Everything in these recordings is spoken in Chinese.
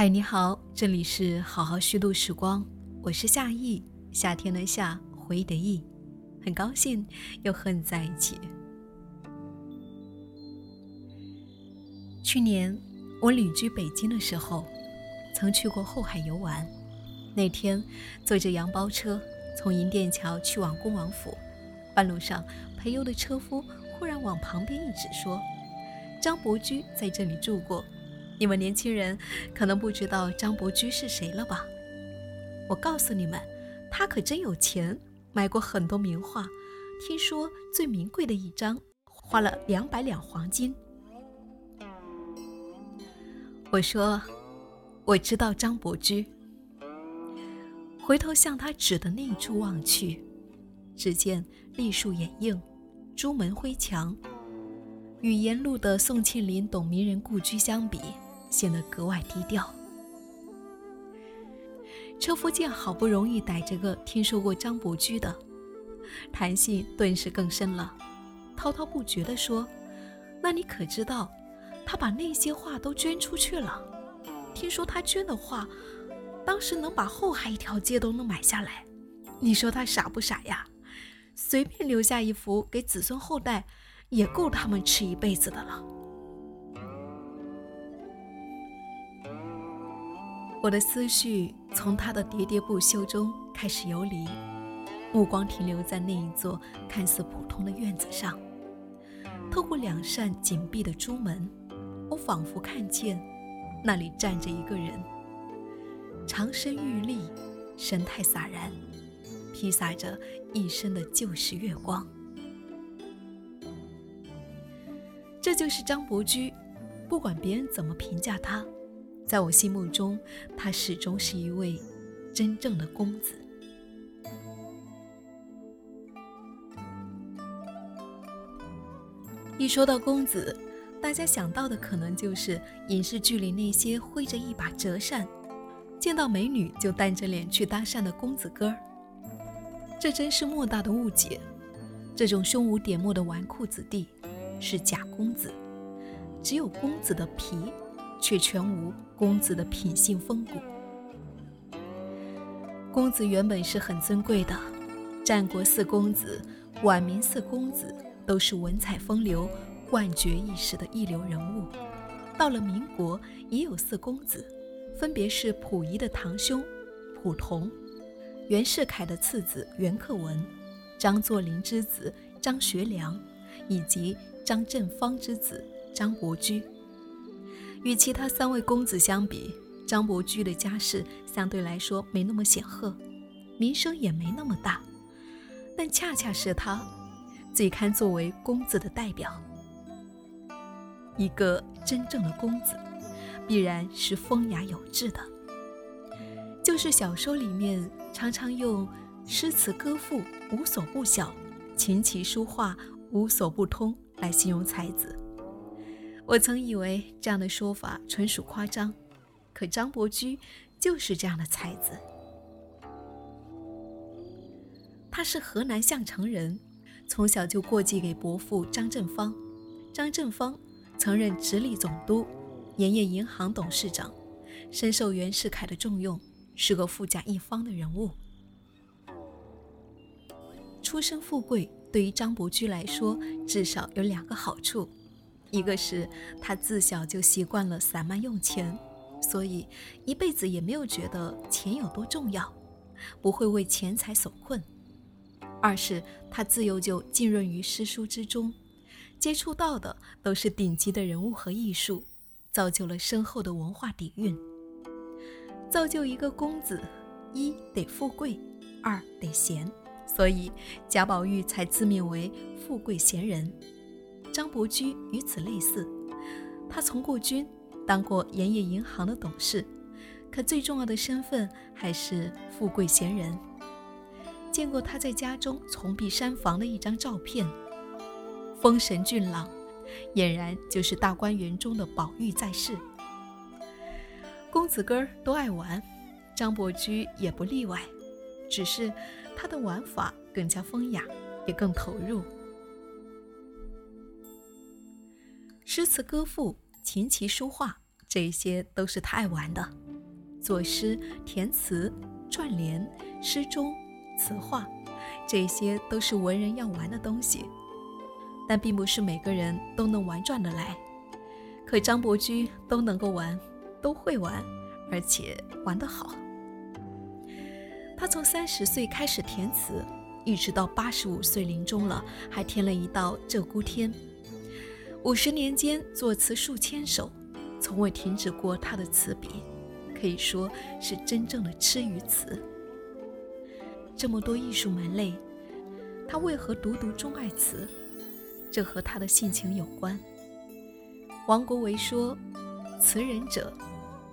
嗨，你好，这里是好好虚度时光，我是夏意，夏天的夏，回忆的忆，很高兴又和你在一起。去年我旅居北京的时候，曾去过后海游玩。那天坐着洋包车从银锭桥去往恭王府，半路上陪游的车夫忽然往旁边一指，说：“张伯驹在这里住过。”你们年轻人可能不知道张伯驹是谁了吧？我告诉你们，他可真有钱，买过很多名画，听说最名贵的一张花了两百两黄金。我说，我知道张伯驹。回头向他指的那一处望去，只见栗树掩映，朱门灰墙，与沿路的宋庆龄、董明人故居相比。显得格外低调。车夫见好不容易逮着个听说过张伯驹的，谈性顿时更深了，滔滔不绝地说：“那你可知道，他把那些画都捐出去了？听说他捐的画，当时能把后海一条街都能买下来。你说他傻不傻呀？随便留下一幅给子孙后代，也够他们吃一辈子的了。”我的思绪从他的喋喋不休中开始游离，目光停留在那一座看似普通的院子上。透过两扇紧闭的朱门，我仿佛看见那里站着一个人，长身玉立，神态洒然，披洒着一身的旧时月光。这就是张伯驹，不管别人怎么评价他。在我心目中，他始终是一位真正的公子。一说到公子，大家想到的可能就是影视剧里那些挥着一把折扇，见到美女就淡着脸去搭讪的公子哥儿。这真是莫大的误解。这种胸无点墨的纨绔子弟是假公子，只有公子的皮。却全无公子的品性风骨。公子原本是很尊贵的，战国四公子、晚明四公子都是文采风流、冠绝一时的一流人物。到了民国，也有四公子，分别是溥仪的堂兄溥同、袁世凯的次子袁克文、张作霖之子张学良，以及张振芳之子张伯驹。与其他三位公子相比，张伯驹的家世相对来说没那么显赫，名声也没那么大，但恰恰是他最堪作为公子的代表。一个真正的公子，必然是风雅有致的，就是小说里面常常用诗词歌赋无所不晓，琴棋书画无所不通来形容才子。我曾以为这样的说法纯属夸张，可张伯驹就是这样的才子。他是河南项城人，从小就过继给伯父张振芳。张振芳曾任直隶总督、盐业银行董事长，深受袁世凯的重用，是个富甲一方的人物。出身富贵对于张伯驹来说，至少有两个好处。一个是他自小就习惯了散漫用钱，所以一辈子也没有觉得钱有多重要，不会为钱财所困；二是他自幼就浸润于诗书之中，接触到的都是顶级的人物和艺术，造就了深厚的文化底蕴。造就一个公子，一得富贵，二得贤，所以贾宝玉才自命为富贵贤人。张伯驹与此类似，他从过军，当过盐业银行的董事，可最重要的身份还是富贵闲人。见过他在家中从壁山房的一张照片，风神俊朗，俨然就是大观园中的宝玉在世。公子哥儿都爱玩，张伯驹也不例外，只是他的玩法更加风雅，也更投入。诗词歌赋、琴棋书画，这些都是他爱玩的，作诗、填词、串联、诗中、词画，这些都是文人要玩的东西。但并不是每个人都能玩转得来，可张伯驹都能够玩，都会玩，而且玩得好。他从三十岁开始填词，一直到八十五岁临终了，还填了一道《鹧鸪天》。五十年间作词数千首，从未停止过他的词笔，可以说是真正的痴于词。这么多艺术门类，他为何独独钟爱词？这和他的性情有关。王国维说：“词人者，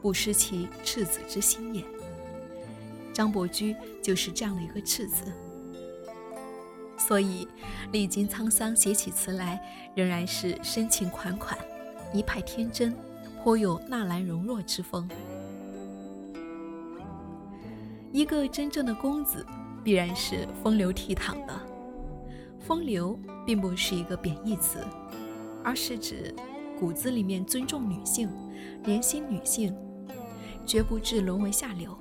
不失其赤子之心也。”张伯驹就是这样的一个赤子，所以历经沧桑写起词来，仍然是深情款款，一派天真，颇有纳兰容若之风。一个真正的公子，必然是风流倜傥的。风流。并不是一个贬义词，而是指骨子里面尊重女性、怜惜女性，绝不至沦为下流。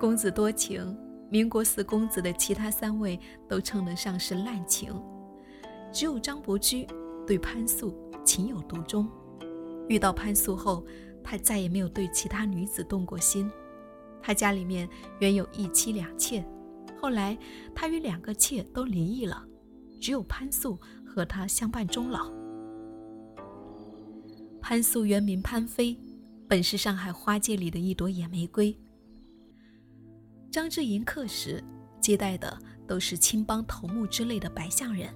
公子多情，民国四公子的其他三位都称得上是滥情，只有张伯驹对潘素情有独钟。遇到潘素后，他再也没有对其他女子动过心。他家里面原有一妻两妾，后来他与两个妾都离异了。只有潘素和他相伴终老。潘素原名潘妃，本是上海花界里的一朵野玫瑰。张之迎客时接待的都是青帮头目之类的白相人。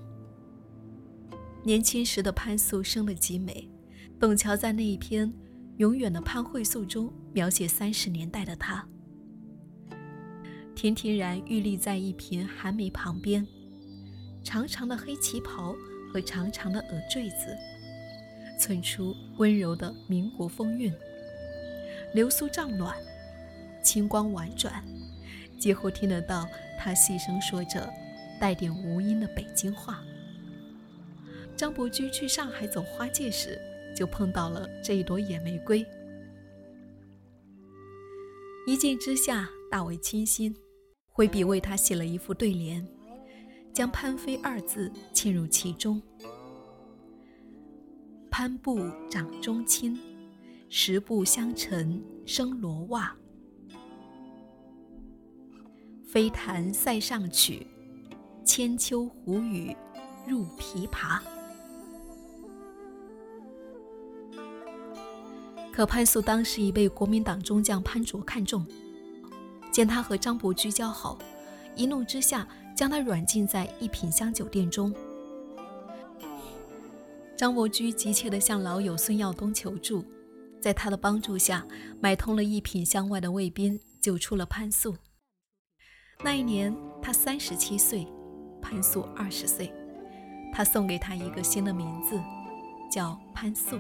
年轻时的潘素生得极美，董桥在那一篇《永远的潘慧素》中描写三十年代的她，田田然玉立在一瓶寒梅旁边。长长的黑旗袍和长长的耳坠子，衬出温柔的民国风韵。流苏帐暖，清光婉转，几乎听得到他细声说着带点无音的北京话。张伯驹去上海走花界时，就碰到了这一朵野玫瑰，一见之下大为倾心，挥笔为他写了一副对联。将“潘飞”二字嵌入其中。潘步掌中轻，十步相承生罗袜。飞弹塞上曲，千秋胡语入琵琶。可潘素当时已被国民党中将潘卓看中，见他和张伯驹交好，一怒之下。将他软禁在一品香酒店中。张伯驹急切地向老友孙耀东求助，在他的帮助下，买通了一品香外的卫兵，救出了潘素。那一年他三十七岁，潘素二十岁。他送给他一个新的名字，叫潘素。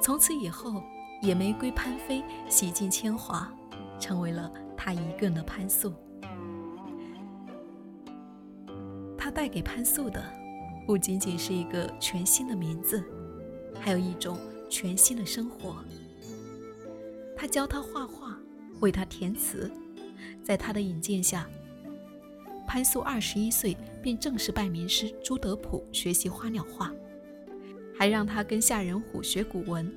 从此以后，野玫瑰潘飞洗尽铅华，成为了他一个人的潘素。他带给潘素的，不仅仅是一个全新的名字，还有一种全新的生活。他教他画画，为他填词，在他的引荐下，潘素二十一岁便正式拜名师朱德普学习花鸟画，还让他跟夏仁虎学古文。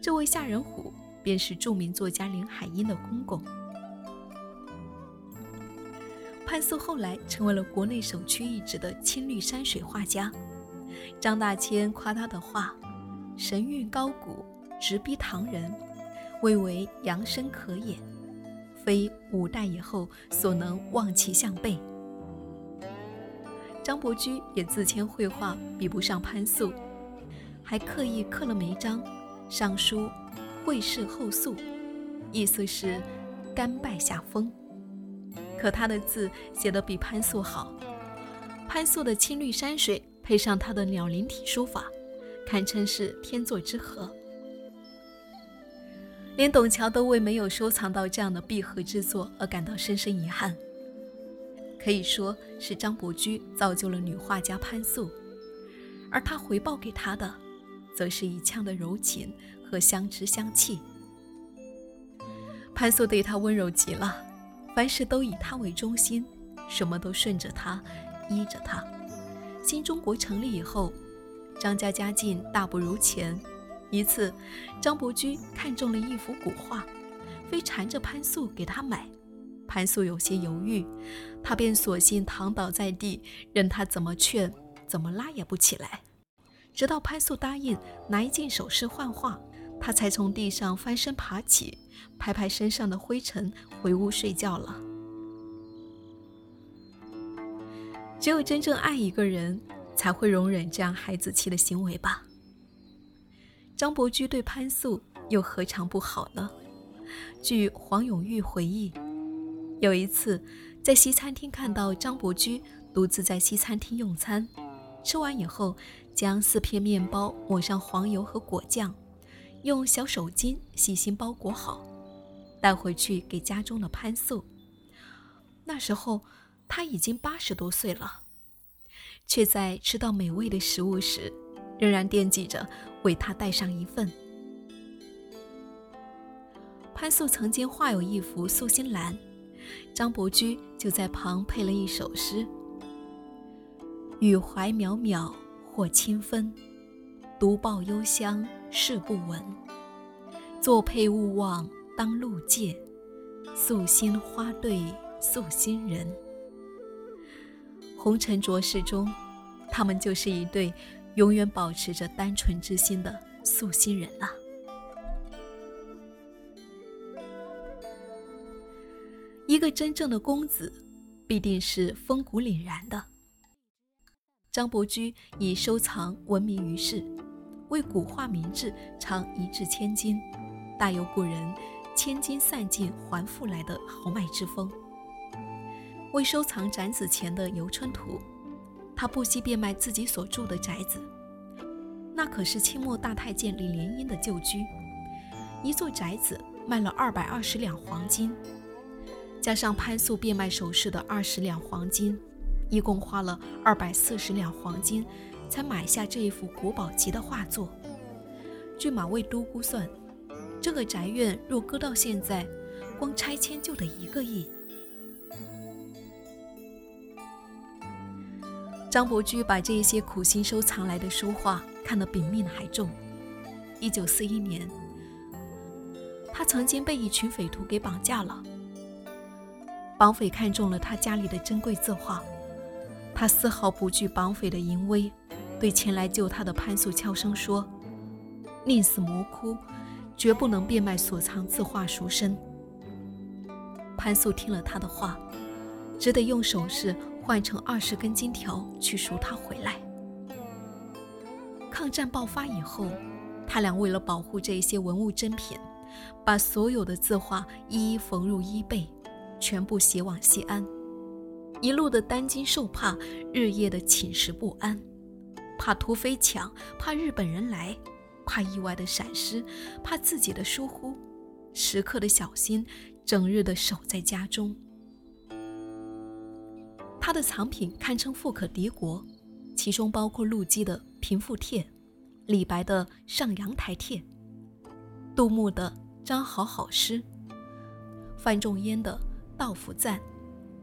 这位夏仁虎便是著名作家林海音的公公。潘素后来成为了国内首屈一指的青绿山水画家。张大千夸他的画神韵高古，直逼唐人，蔚为扬声可也，非五代以后所能望其项背。张伯驹也自谦绘画比不上潘素，还刻意刻了眉章，上书“会试后素”，意思是甘拜下风。可他的字写得比潘素好，潘素的青绿山水配上他的鸟灵体书法，堪称是天作之合。连董桥都为没有收藏到这样的闭合之作而感到深深遗憾。可以说是张伯驹造就了女画家潘素，而他回报给他的，则是一腔的柔情和相知相弃。潘素对他温柔极了，凡事都以他为中心，什么都顺着他，依着他。新中国成立以后，张家家境大不如前。一次，张伯驹看中了一幅古画，非缠着潘素给他买。潘素有些犹豫，他便索性躺倒在地，任他怎么劝，怎么拉也不起来。直到潘素答应拿一件首饰换画，他才从地上翻身爬起，拍拍身上的灰尘，回屋睡觉了。只有真正爱一个人，才会容忍这样孩子气的行为吧。张伯驹对潘素又何尝不好呢？据黄永玉回忆，有一次在西餐厅看到张伯驹独自在西餐厅用餐，吃完以后。将四片面包抹上黄油和果酱，用小手巾细心包裹好，带回去给家中的潘素。那时候他已经八十多岁了，却在吃到美味的食物时，仍然惦记着为他带上一份。潘素曾经画有一幅素心兰，张伯驹就在旁配了一首诗：“雨怀渺渺。”或清风，独抱幽香事不闻。作配勿忘当路借，素心花对素心人。红尘浊世中，他们就是一对永远保持着单纯之心的素心人啊。一个真正的公子，必定是风骨凛然的。张伯驹以收藏闻名于世，为古画名制常一掷千金，大有古人“千金散尽还复来”的豪迈之风。为收藏展子前的游春图，他不惜变卖自己所住的宅子，那可是清末大太监李莲英的旧居，一座宅子卖了二百二十两黄金，加上潘素变卖首饰的二十两黄金。一共花了二百四十两黄金，才买下这一幅国宝级的画作。据马未都估算，这个宅院若搁到现在，光拆迁就得一个亿。张伯驹把这些苦心收藏来的书画看得比命还重。一九四一年，他曾经被一群匪徒给绑架了。绑匪看中了他家里的珍贵字画。他丝毫不惧绑匪的淫威，对前来救他的潘素悄声说：“宁死魔窟，绝不能变卖所藏字画赎身。”潘素听了他的话，只得用手势换成二十根金条去赎他回来。抗战爆发以后，他俩为了保护这些文物珍品，把所有的字画一一缝入衣背，全部携往西安。一路的担惊受怕，日夜的寝食不安，怕土匪抢，怕日本人来，怕意外的闪失，怕自己的疏忽，时刻的小心，整日的守在家中。他的藏品堪称富可敌国，其中包括陆机的《平复帖》，李白的《上阳台帖》，杜牧的《张好好诗》，范仲淹的《道府赞》。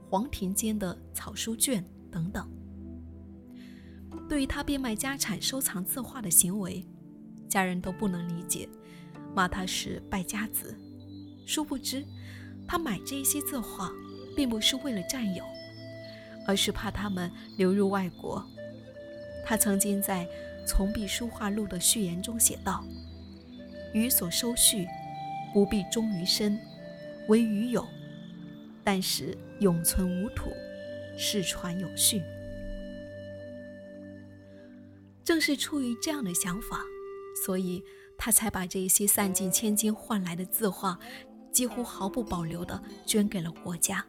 黄庭坚的草书卷等等。对于他变卖家产收藏字画的行为，家人都不能理解，骂他是败家子。殊不知，他买这些字画，并不是为了占有，而是怕他们流入外国。他曾经在《从笔书画录》的序言中写道：“余所收序，不必忠于身，唯余有。”但使永存无土，世传有序。正是出于这样的想法，所以他才把这些散尽千金换来的字画，几乎毫不保留地捐给了国家。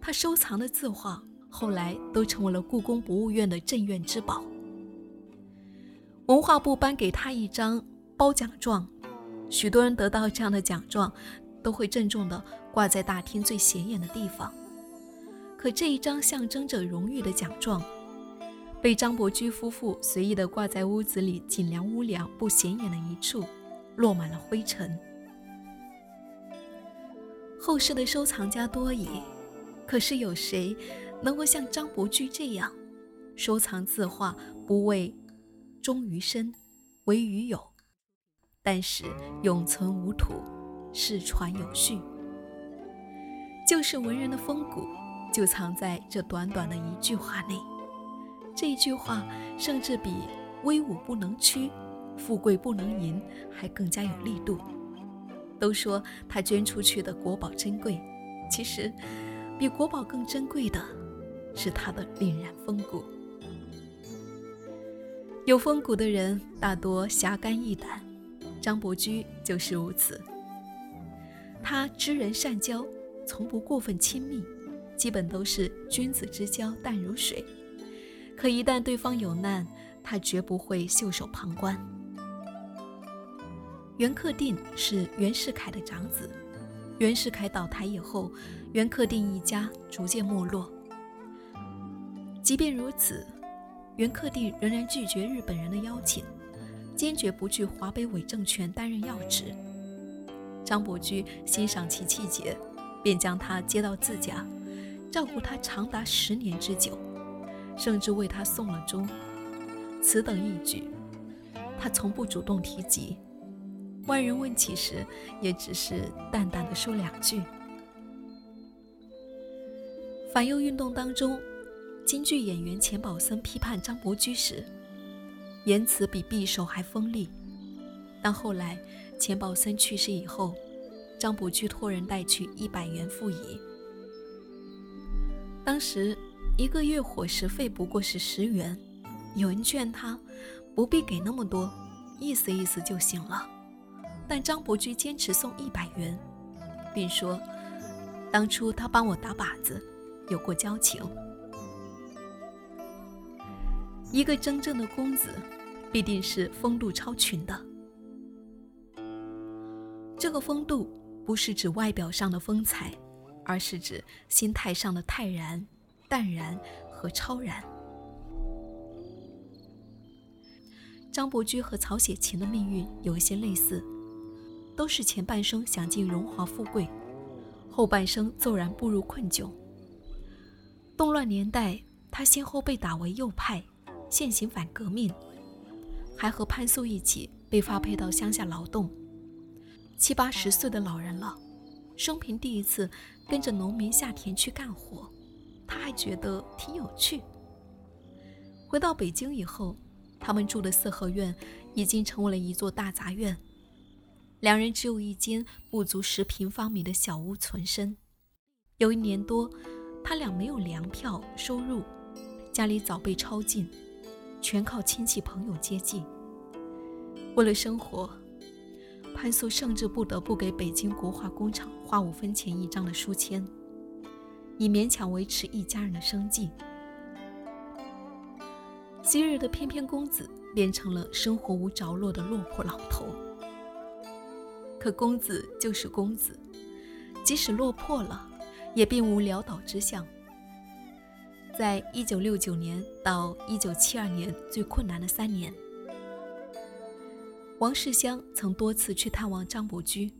他收藏的字画后来都成为了故宫博物院的镇院之宝。文化部颁给他一张褒奖状，许多人得到这样的奖状。都会郑重地挂在大厅最显眼的地方。可这一张象征着荣誉的奖状，被张伯驹夫妇随意地挂在屋子里尽量屋梁不显眼的一处，落满了灰尘。后世的收藏家多矣，可是有谁能够像张伯驹这样，收藏字画不为忠于身，为于有，但是永存无土，世传有序。就是文人的风骨，就藏在这短短的一句话内。这一句话，甚至比“威武不能屈，富贵不能淫”还更加有力度。都说他捐出去的国宝珍贵，其实比国宝更珍贵的是他的凛然风骨。有风骨的人大多侠肝义胆，张伯驹就是如此。他知人善交。从不过分亲密，基本都是君子之交淡如水。可一旦对方有难，他绝不会袖手旁观。袁克定是袁世凯的长子，袁世凯倒台以后，袁克定一家逐渐没落。即便如此，袁克定仍然拒绝日本人的邀请，坚决不去华北伪政权担任要职。张伯驹欣赏其气节。便将他接到自家，照顾他长达十年之久，甚至为他送了终。此等义举，他从不主动提及。外人问起时，也只是淡淡的说两句。反右运动当中，京剧演员钱宝森批判张伯驹时，言辞比匕首还锋利。但后来钱宝森去世以后，张伯驹托人带去一百元付乙。当时一个月伙食费不过是十元，有人劝他不必给那么多，意思意思就行了。但张伯驹坚持送一百元，并说当初他帮我打靶子，有过交情。一个真正的公子，必定是风度超群的。这个风度。不是指外表上的风采，而是指心态上的泰然、淡然和超然。张伯驹和曹雪芹的命运有一些类似，都是前半生享尽荣华富贵，后半生骤然步入困窘。动乱年代，他先后被打为右派，现行反革命，还和潘素一起被发配到乡下劳动。七八十岁的老人了，生平第一次跟着农民下田去干活，他还觉得挺有趣。回到北京以后，他们住的四合院已经成为了一座大杂院，两人只有一间不足十平方米的小屋存身。有一年多，他俩没有粮票收入，家里早被抄尽，全靠亲戚朋友接济。为了生活。潘素甚至不得不给北京国画工厂花五分钱一张的书签，以勉强维持一家人的生计。昔日的翩翩公子变成了生活无着落的落魄老头。可公子就是公子，即使落魄了，也并无潦倒之相。在一九六九年到一九七二年最困难的三年。王世襄曾多次去探望张伯驹，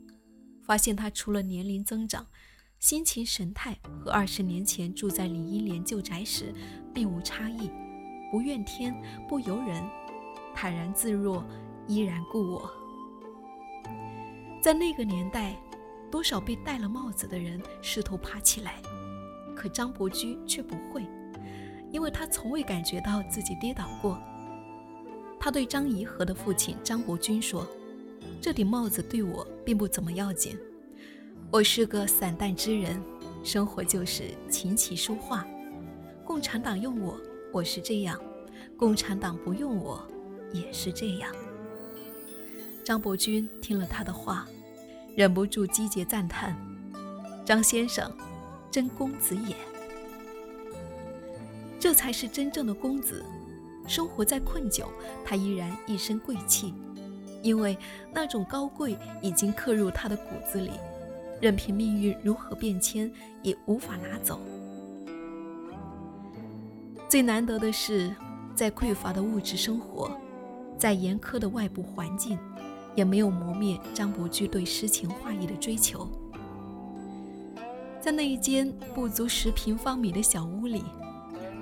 发现他除了年龄增长，心情神态和二十年前住在李英莲旧宅时并无差异，不怨天不尤人，坦然自若，依然故我。在那个年代，多少被戴了帽子的人试图爬起来，可张伯驹却不会，因为他从未感觉到自己跌倒过。他对张颐和的父亲张伯钧说：“这顶帽子对我并不怎么要紧，我是个散淡之人，生活就是琴棋书画。共产党用我，我是这样；共产党不用我，也是这样。”张伯钧听了他的话，忍不住击节赞叹：“张先生，真公子也！这才是真正的公子。”生活在困窘，他依然一身贵气，因为那种高贵已经刻入他的骨子里，任凭命运如何变迁，也无法拿走。最难得的是，在匮乏的物质生活，在严苛的外部环境，也没有磨灭张伯驹对诗情画意的追求。在那一间不足十平方米的小屋里，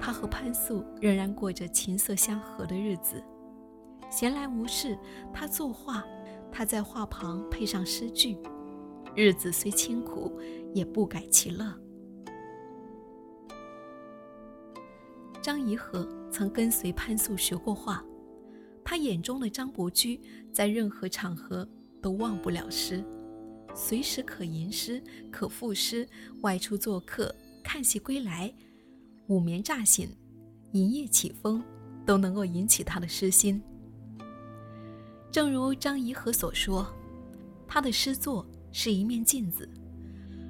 他和潘素仍然过着琴瑟相和的日子。闲来无事，他作画，他在画旁配上诗句，日子虽清苦，也不改其乐。张颐和曾跟随潘素学过画，他眼中的张伯驹在任何场合都忘不了诗。随时可吟诗，可赋诗。外出做客，看戏归来，午眠乍醒，一夜起风，都能够引起他的诗心。正如张颐和所说，他的诗作是一面镜子，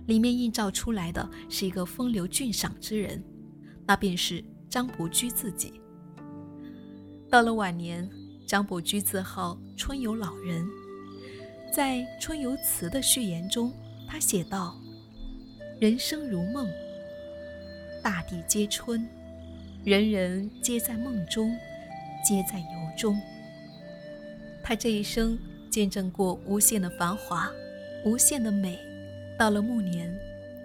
里面映照出来的是一个风流俊赏之人，那便是张伯驹自己。到了晚年，张伯驹自号春游老人。在《春游词》的序言中，他写道：“人生如梦，大地皆春，人人皆在梦中，皆在游中。”他这一生见证过无限的繁华，无限的美，到了暮年，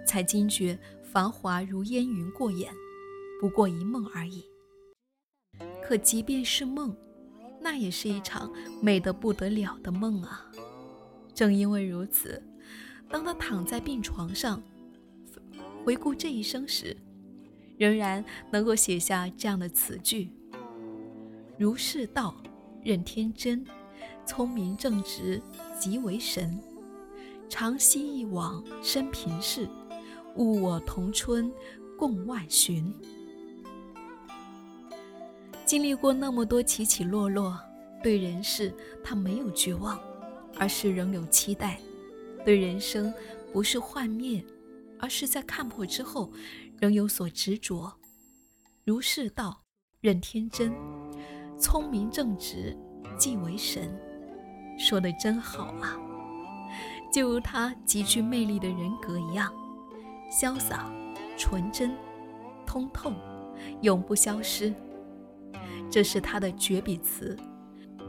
才惊觉繁华如烟云过眼，不过一梦而已。可即便是梦，那也是一场美得不得了的梦啊！正因为如此，当他躺在病床上，回顾这一生时，仍然能够写下这样的词句：“如是道，任天真，聪明正直，极为神。长息一往生平事，物我同春，共万寻。”经历过那么多起起落落，对人世他没有绝望。而是仍有期待，对人生不是幻灭，而是在看破之后仍有所执着。如是道，任天真，聪明正直，即为神。说的真好啊！就如他极具魅力的人格一样，潇洒、纯真、通透，永不消失。这是他的绝笔词。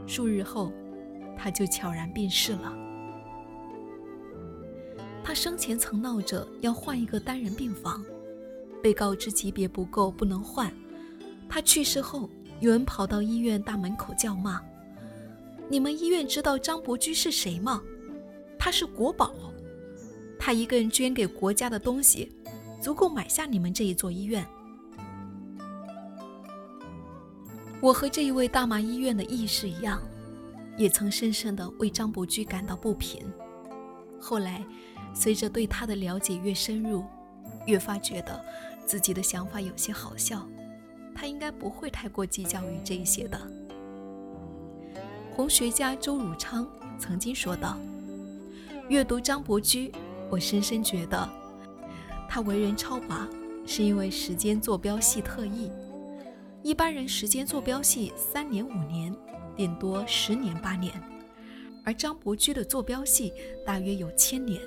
数日后。他就悄然病逝了。他生前曾闹着要换一个单人病房，被告知级别不够，不能换。他去世后，有人跑到医院大门口叫骂：“你们医院知道张伯驹是谁吗？他是国宝，他一个人捐给国家的东西，足够买下你们这一座医院。”我和这一位大麻医院的义士一样。也曾深深地为张伯驹感到不平。后来，随着对他的了解越深入，越发觉得自己的想法有些好笑。他应该不会太过计较于这些的。红学家周汝昌曾经说道：“阅读张伯驹，我深深觉得，他为人超拔，是因为时间坐标系特异。一般人时间坐标系三年五年。”顶多十年八年，而张伯驹的坐标系大约有千年，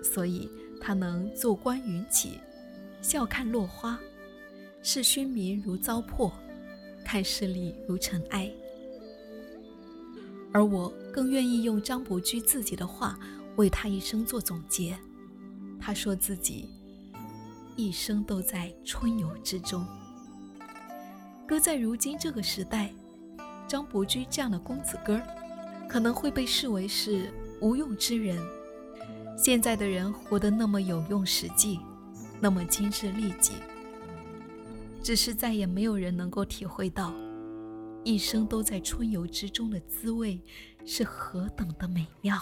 所以他能坐观云起，笑看落花，视勋名如糟粕，看势力如尘埃。而我更愿意用张伯驹自己的话为他一生做总结。他说自己一生都在春游之中。搁在如今这个时代。张伯驹这样的公子哥儿，可能会被视为是无用之人。现在的人活得那么有用实际，那么精致利己，只是再也没有人能够体会到，一生都在春游之中的滋味是何等的美妙。